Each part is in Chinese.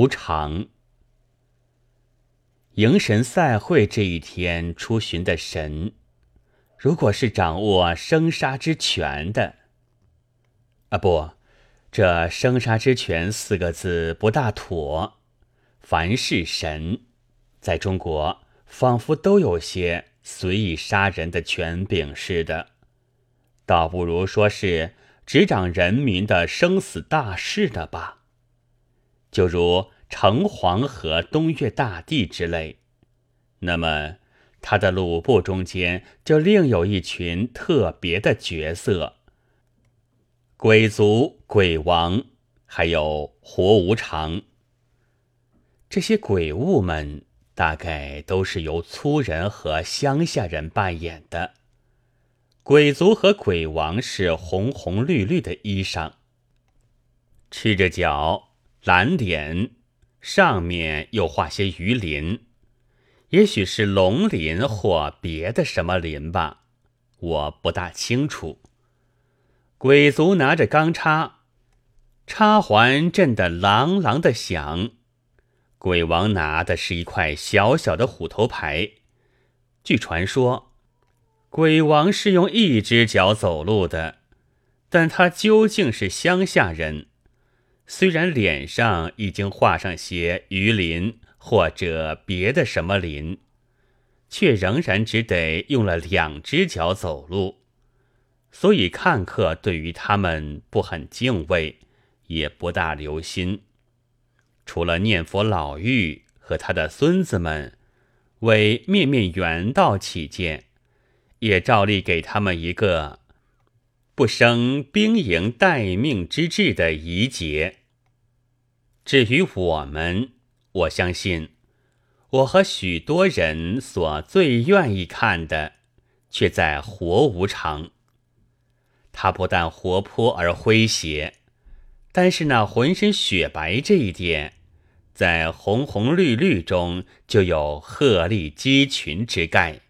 无常。迎神赛会这一天出巡的神，如果是掌握生杀之权的，啊不，这生杀之权四个字不大妥。凡是神，在中国仿佛都有些随意杀人的权柄似的，倒不如说是执掌人民的生死大事的吧。就如。城隍和东岳大帝之类，那么他的鲁部中间就另有一群特别的角色：鬼族、鬼王，还有活无常。这些鬼物们大概都是由粗人和乡下人扮演的。鬼族和鬼王是红红绿绿的衣裳，赤着脚，蓝脸。上面又画些鱼鳞，也许是龙鳞或别的什么鳞吧，我不大清楚。鬼族拿着钢叉，叉环震得啷啷的响。鬼王拿的是一块小小的虎头牌。据传说，鬼王是用一只脚走路的，但他究竟是乡下人。虽然脸上已经画上些鱼鳞或者别的什么鳞，却仍然只得用了两只脚走路，所以看客对于他们不很敬畏，也不大留心。除了念佛老妪和他的孙子们为面面缘道起见，也照例给他们一个不生兵营待命之志的仪节。至于我们，我相信，我和许多人所最愿意看的，却在活无常。他不但活泼而诙谐，但是那浑身雪白这一点，在红红绿绿中就有鹤立鸡群之概。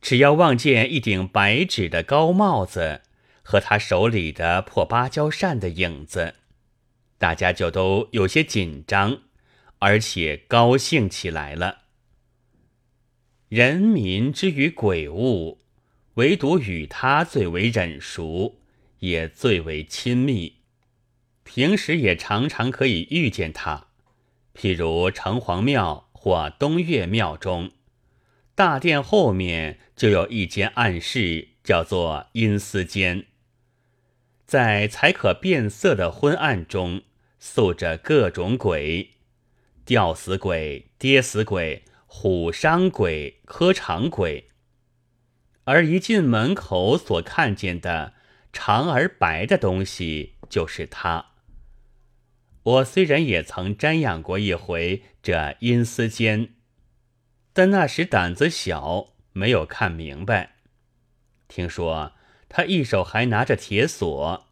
只要望见一顶白纸的高帽子和他手里的破芭蕉扇的影子。大家就都有些紧张，而且高兴起来了。人民之于鬼物，唯独与他最为忍熟，也最为亲密。平时也常常可以遇见他，譬如城隍庙或东岳庙中，大殿后面就有一间暗室，叫做阴司间，在才可变色的昏暗中。宿着各种鬼，吊死鬼、跌死鬼、虎伤鬼、磕长鬼。而一进门口所看见的长而白的东西，就是他。我虽然也曾瞻仰过一回这阴司间，但那时胆子小，没有看明白。听说他一手还拿着铁锁。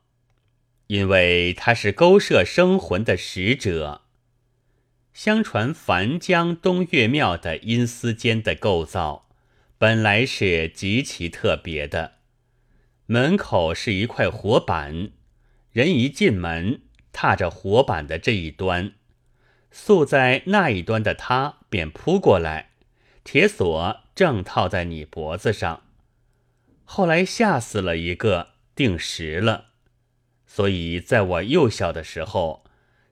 因为他是勾摄生魂的使者。相传樊江东岳庙的阴司间的构造，本来是极其特别的。门口是一块火板，人一进门，踏着火板的这一端，宿在那一端的他便扑过来，铁锁正套在你脖子上。后来吓死了一个，定时了。所以，在我幼小的时候，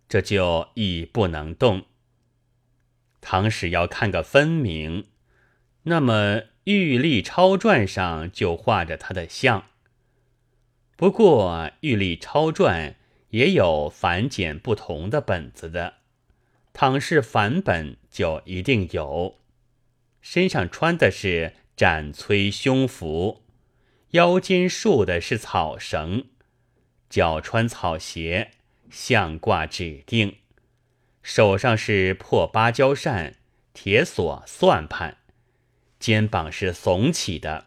这就已不能动。唐史要看个分明，那么《玉历钞传》上就画着他的像。不过，《玉历钞传》也有繁简不同的本子的，倘是繁本，就一定有。身上穿的是斩崔胸服，腰间束的是草绳。脚穿草鞋，项挂指定，手上是破芭蕉扇、铁锁、算盘，肩膀是耸起的，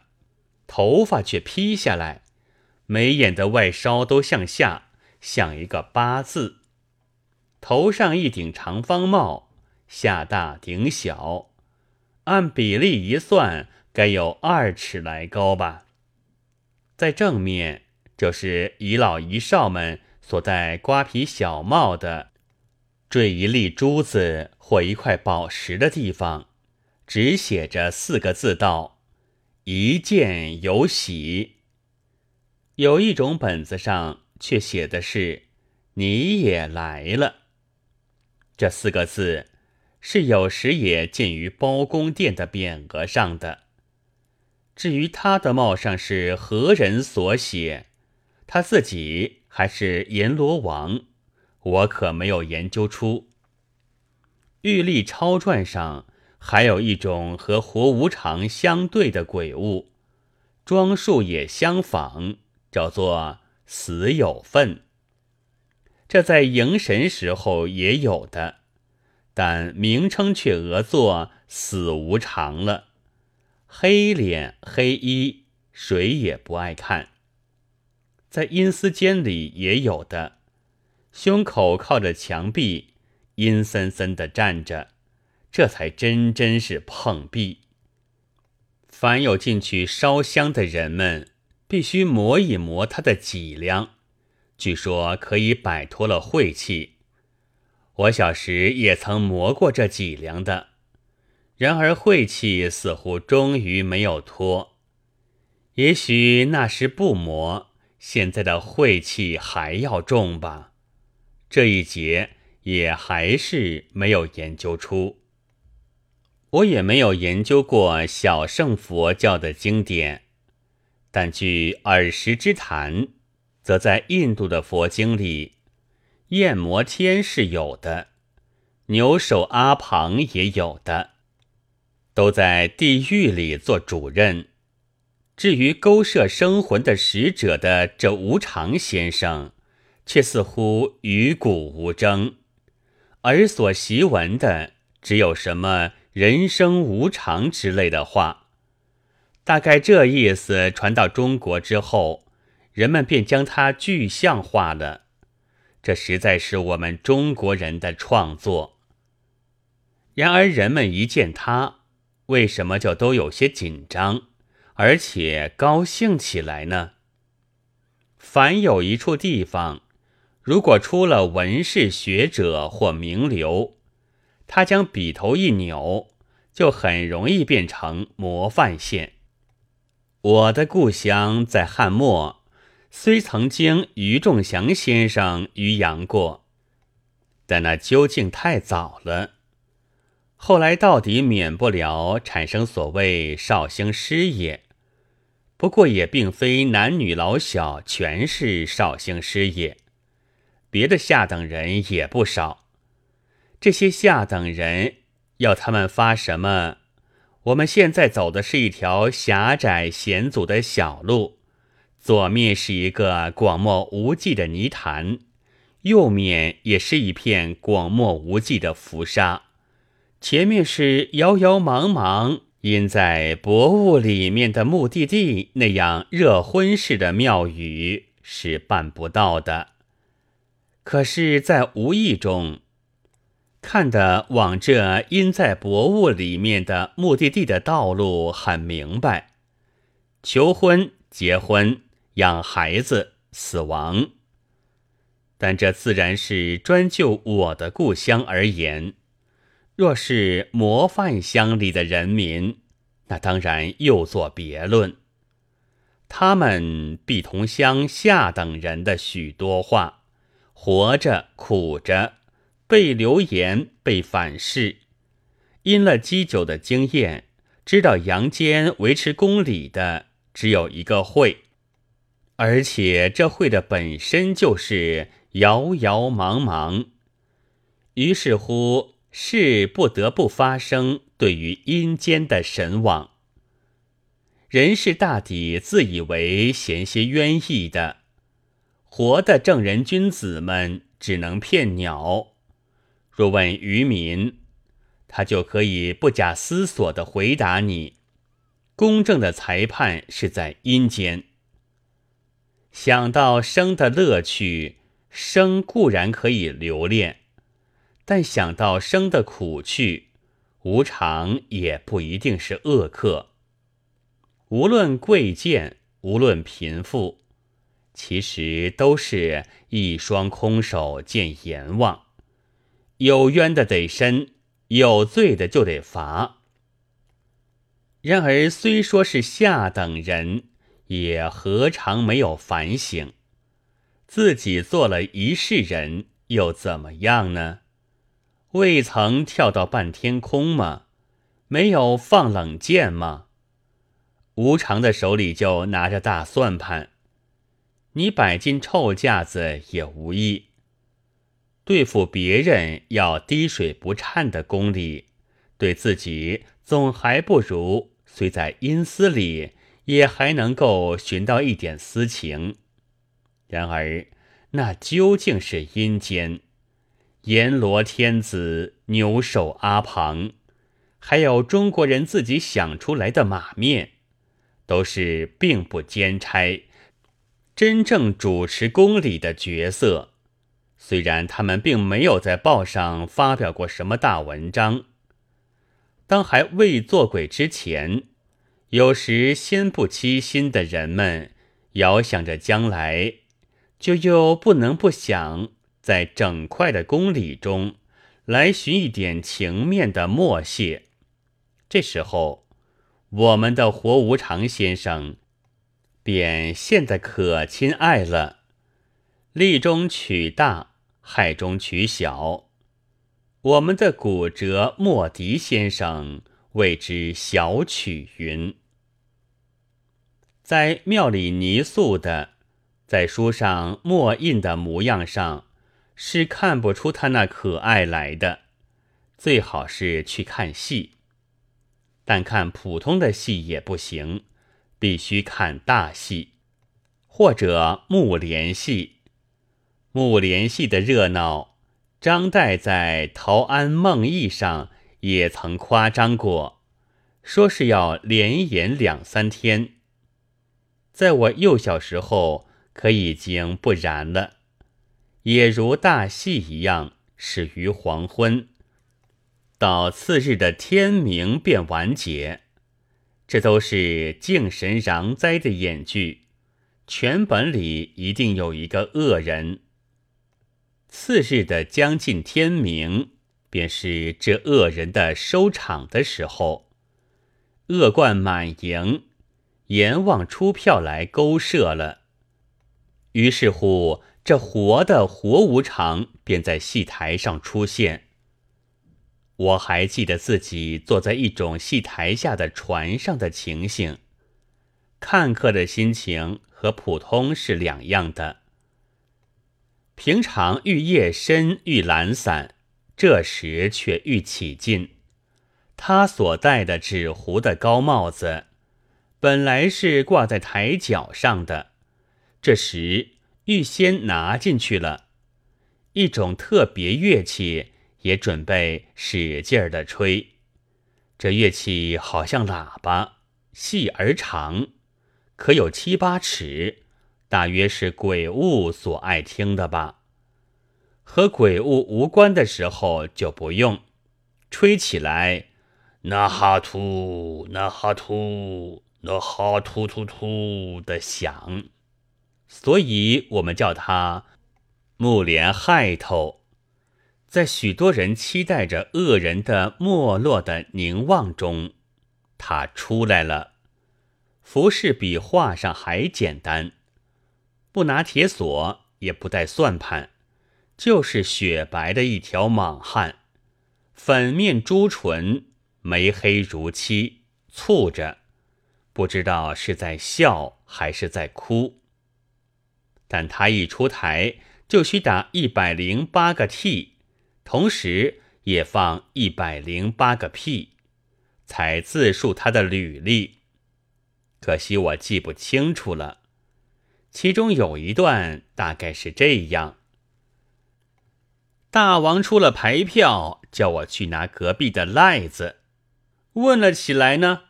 头发却披下来，眉眼的外梢都向下，像一个八字。头上一顶长方帽，下大顶小，按比例一算，该有二尺来高吧。在正面。就是遗老遗少们所戴瓜皮小帽的坠一粒珠子或一块宝石的地方，只写着四个字道：“一见有喜。”有一种本子上却写的是“你也来了”。这四个字是有时也见于包公殿的匾额上的。至于他的帽上是何人所写，他自己还是阎罗王，我可没有研究出。玉历钞传上还有一种和活无常相对的鬼物，装束也相仿。叫做死有份，这在迎神时候也有的，但名称却讹作死无常了。黑脸黑衣，谁也不爱看。在阴司间里也有的，胸口靠着墙壁，阴森森的站着，这才真真是碰壁。凡有进去烧香的人们。必须磨一磨他的脊梁，据说可以摆脱了晦气。我小时也曾磨过这脊梁的，然而晦气似乎终于没有脱。也许那时不磨，现在的晦气还要重吧。这一节也还是没有研究出。我也没有研究过小乘佛教的经典。但据耳识之谈，则在印度的佛经里，焰摩天是有的，牛首阿旁也有的，都在地狱里做主任。至于勾摄生魂的使者的这无常先生，却似乎与古无争，而所习闻的只有什么人生无常之类的话。大概这意思传到中国之后，人们便将它具象化了。这实在是我们中国人的创作。然而人们一见他，为什么就都有些紧张，而且高兴起来呢？凡有一处地方，如果出了文士学者或名流，他将笔头一扭，就很容易变成模范县。我的故乡在汉末，虽曾经余仲祥先生于扬过，但那究竟太早了。后来到底免不了产生所谓绍兴师爷，不过也并非男女老小全是绍兴师爷，别的下等人也不少。这些下等人要他们发什么？我们现在走的是一条狭窄险阻的小路，左面是一个广漠无际的泥潭，右面也是一片广漠无际的浮沙，前面是遥遥茫茫因在薄雾里面的目的地，那样热昏似的庙宇是办不到的。可是，在无意中。看得往这因在薄雾里面的目的地的道路很明白，求婚、结婚、养孩子、死亡。但这自然是专就我的故乡而言。若是模范乡里的人民，那当然又作别论。他们必同乡下等人的许多话，活着苦着。被流言，被反噬，因了积久的经验，知道阳间维持公理的只有一个会，而且这会的本身就是遥遥茫茫。于是乎，是不得不发生。对于阴间的神往，人是大抵自以为嫌些冤意的，活的正人君子们只能骗鸟。若问渔民，他就可以不假思索的回答你：公正的裁判是在阴间。想到生的乐趣，生固然可以留恋；但想到生的苦趣，无常也不一定是恶客。无论贵贱，无论贫富，其实都是一双空手见阎王。有冤的得伸，有罪的就得罚。然而虽说是下等人，也何尝没有反省？自己做了一世人，又怎么样呢？未曾跳到半天空吗？没有放冷箭吗？无常的手里就拿着大算盘，你摆进臭架子也无益。对付别人要滴水不颤的功力，对自己总还不如。虽在阴司里，也还能够寻到一点私情。然而，那究竟是阴间？阎罗天子、牛首阿房，还有中国人自己想出来的马面，都是并不兼差、真正主持公理的角色。虽然他们并没有在报上发表过什么大文章。当还未做鬼之前，有时心不欺心的人们，遥想着将来，就又不能不想在整块的公理中来寻一点情面的默谢。这时候，我们的活无常先生便现得可亲爱了，利中取大，害中取小。我们的骨折莫迪先生谓之小曲云，在庙里泥塑的，在书上墨印的模样上，是看不出他那可爱来的。最好是去看戏，但看普通的戏也不行，必须看大戏，或者木莲戏。木莲戏的热闹。张岱在《陶庵梦忆》上也曾夸张过，说是要连演两三天。在我幼小时候，可已经不然了，也如大戏一样，始于黄昏，到次日的天明便完结。这都是敬神攘灾的演剧，全本里一定有一个恶人。次日的将近天明，便是这恶人的收场的时候。恶贯满盈，阎王出票来勾设了。于是乎，这活的活无常便在戏台上出现。我还记得自己坐在一种戏台下的船上的情形，看客的心情和普通是两样的。平常愈夜深愈懒散，这时却愈起劲。他所戴的纸糊的高帽子，本来是挂在台角上的，这时预先拿进去了。一种特别乐器也准备使劲儿的吹，这乐器好像喇叭，细而长，可有七八尺。大约是鬼物所爱听的吧。和鬼物无关的时候就不用，吹起来，那哈突那哈突那哈突突突的响，所以我们叫它木莲害头。在许多人期待着恶人的没落的凝望中，他出来了。服饰比画上还简单。不拿铁锁，也不带算盘，就是雪白的一条莽汉，粉面朱唇，眉黑如漆，蹙着，不知道是在笑还是在哭。但他一出台，就需打一百零八个 T，同时也放一百零八个屁，才自述他的履历。可惜我记不清楚了。其中有一段大概是这样：大王出了牌票，叫我去拿隔壁的赖子。问了起来呢，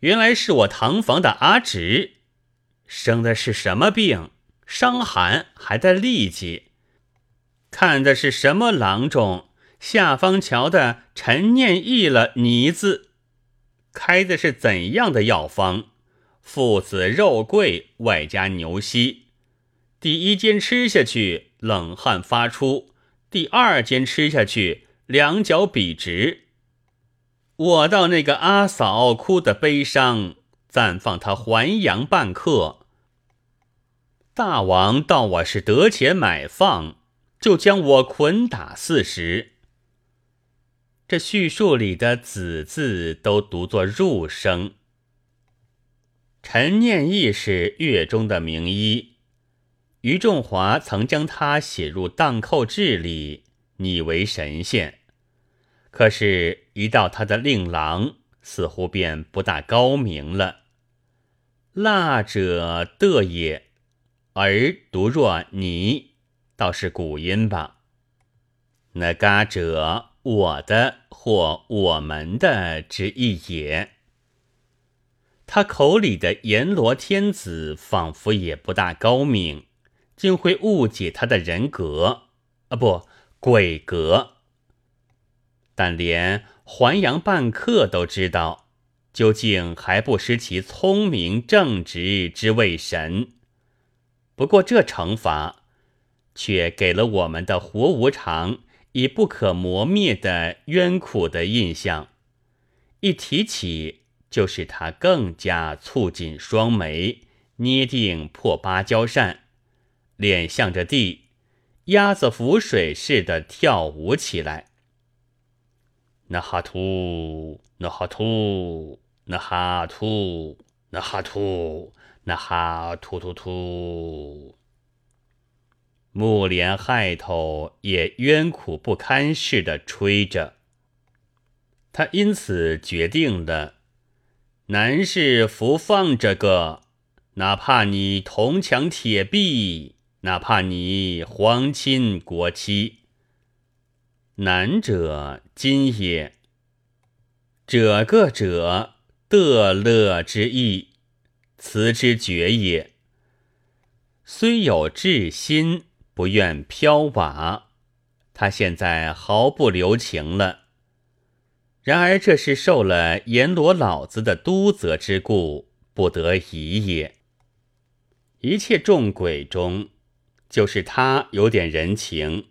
原来是我堂房的阿侄，生的是什么病？伤寒还带痢疾。看的是什么郎中？下方桥的陈念义了泥字，开的是怎样的药方？父子肉桂外加牛膝，第一间吃下去，冷汗发出，第二间吃下去，两脚笔直。我到那个阿嫂哭得悲伤，暂放他还阳半刻。大王道我是得钱买放，就将我捆打四十。这叙述里的“子”字都读作入声。陈念义是乐中的名医。于仲华曾将他写入《荡寇志》里，拟为神仙。可是，一到他的令郎，似乎便不大高明了。辣者得也，而独若你，倒是古音吧。那嘎者我的或我们的之意也。他口里的阎罗天子，仿佛也不大高明。竟会误解他的人格啊，不鬼格。但连还阳半客都知道，究竟还不失其聪明正直之谓神。不过这惩罚，却给了我们的活无常以不可磨灭的冤苦的印象。一提起，就使他更加蹙紧双眉，捏定破芭蕉扇。脸向着地，鸭子浮水似的跳舞起来。那哈兔，那哈兔，那哈兔，那哈兔，那哈突突突。木莲害头也冤苦不堪似的吹着。他因此决定了：男士服放着个，哪怕你铜墙铁壁。哪怕你皇亲国戚，难者今也。者个者得乐之意，辞之绝也。虽有志心，不愿飘瓦。他现在毫不留情了。然而这是受了阎罗老子的督责之故，不得已也。一切众鬼中。就是他有点人情，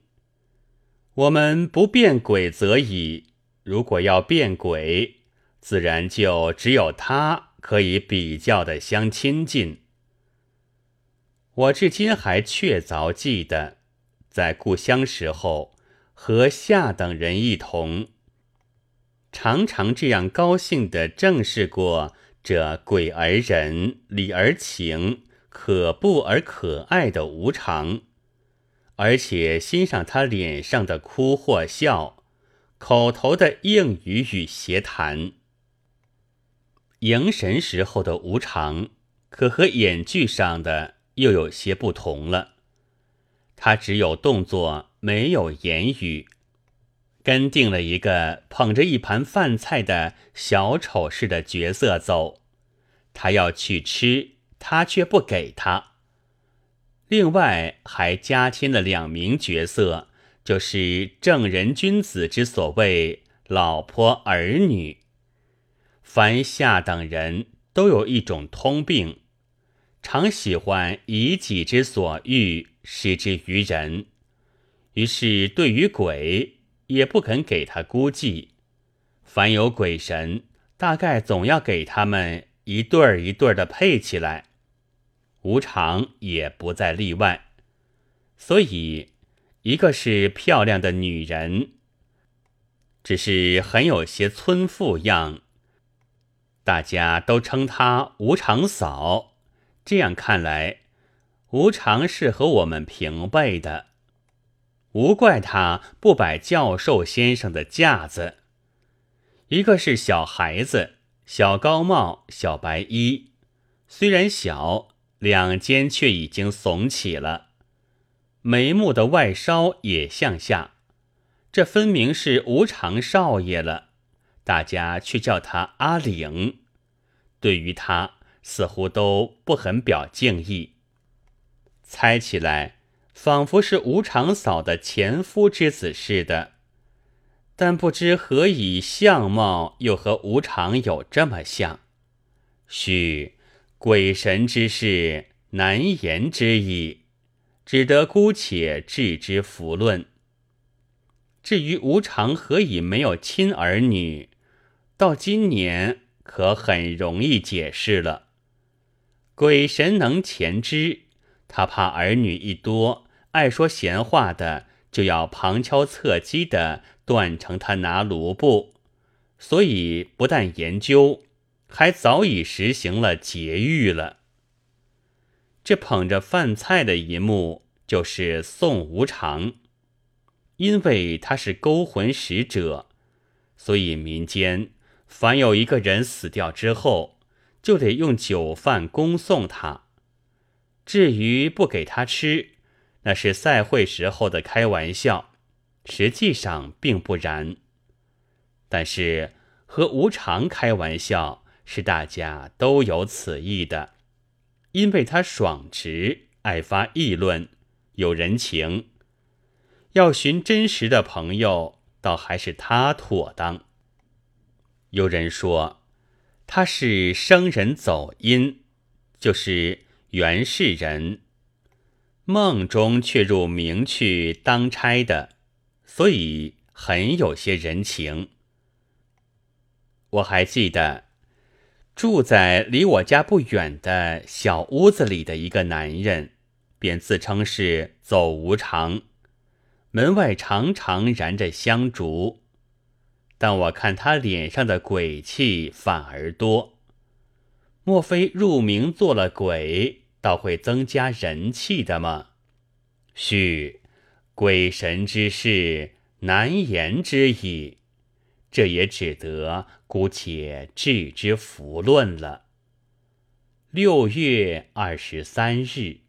我们不变鬼则已。如果要变鬼，自然就只有他可以比较的相亲近。我至今还确凿记得，在故乡时候和下等人一同，常常这样高兴地正视过这鬼而人，理而情。可怖而可爱的无常，而且欣赏他脸上的哭或笑，口头的应语与谐谈。迎神时候的无常，可和演剧上的又有些不同了。他只有动作，没有言语，跟定了一个捧着一盘饭菜的小丑似的角色走，他要去吃。他却不给他。另外还加添了两名角色，就是正人君子之所谓老婆儿女。凡下等人都有一种通病，常喜欢以己之所欲施之于人，于是对于鬼也不肯给他估计。凡有鬼神，大概总要给他们一对儿一对儿的配起来。无常也不在例外，所以一个是漂亮的女人，只是很有些村妇样，大家都称她无常嫂。这样看来，无常是和我们平辈的，无怪他不摆教授先生的架子。一个是小孩子，小高帽，小白衣，虽然小。两肩却已经耸起了，眉目的外梢也向下，这分明是无常少爷了。大家却叫他阿岭，对于他似乎都不很表敬意。猜起来，仿佛是无常嫂的前夫之子似的，但不知何以相貌又和无常有这么像。须。鬼神之事难言之矣，只得姑且置之弗论。至于无常何以没有亲儿女，到今年可很容易解释了。鬼神能前知，他怕儿女一多，爱说闲话的就要旁敲侧击的断成他拿卢布，所以不但研究，还早已实行了节狱了。这捧着饭菜的一幕，就是宋无常。因为他是勾魂使者，所以民间凡有一个人死掉之后，就得用酒饭恭送他。至于不给他吃，那是赛会时候的开玩笑，实际上并不然。但是和无常开玩笑，是大家都有此意的，因为他爽直，爱发议论，有人情。要寻真实的朋友，倒还是他妥当。有人说他是生人走阴，就是原世人，梦中却入冥去当差的，所以很有些人情。我还记得住在离我家不远的小屋子里的一个男人，便自称是走无常。门外常常燃着香烛，但我看他脸上的鬼气反而多。莫非入冥做了鬼，倒会增加人气的吗？须鬼神之事难言之矣，这也只得姑且置之弗论了。六月二十三日。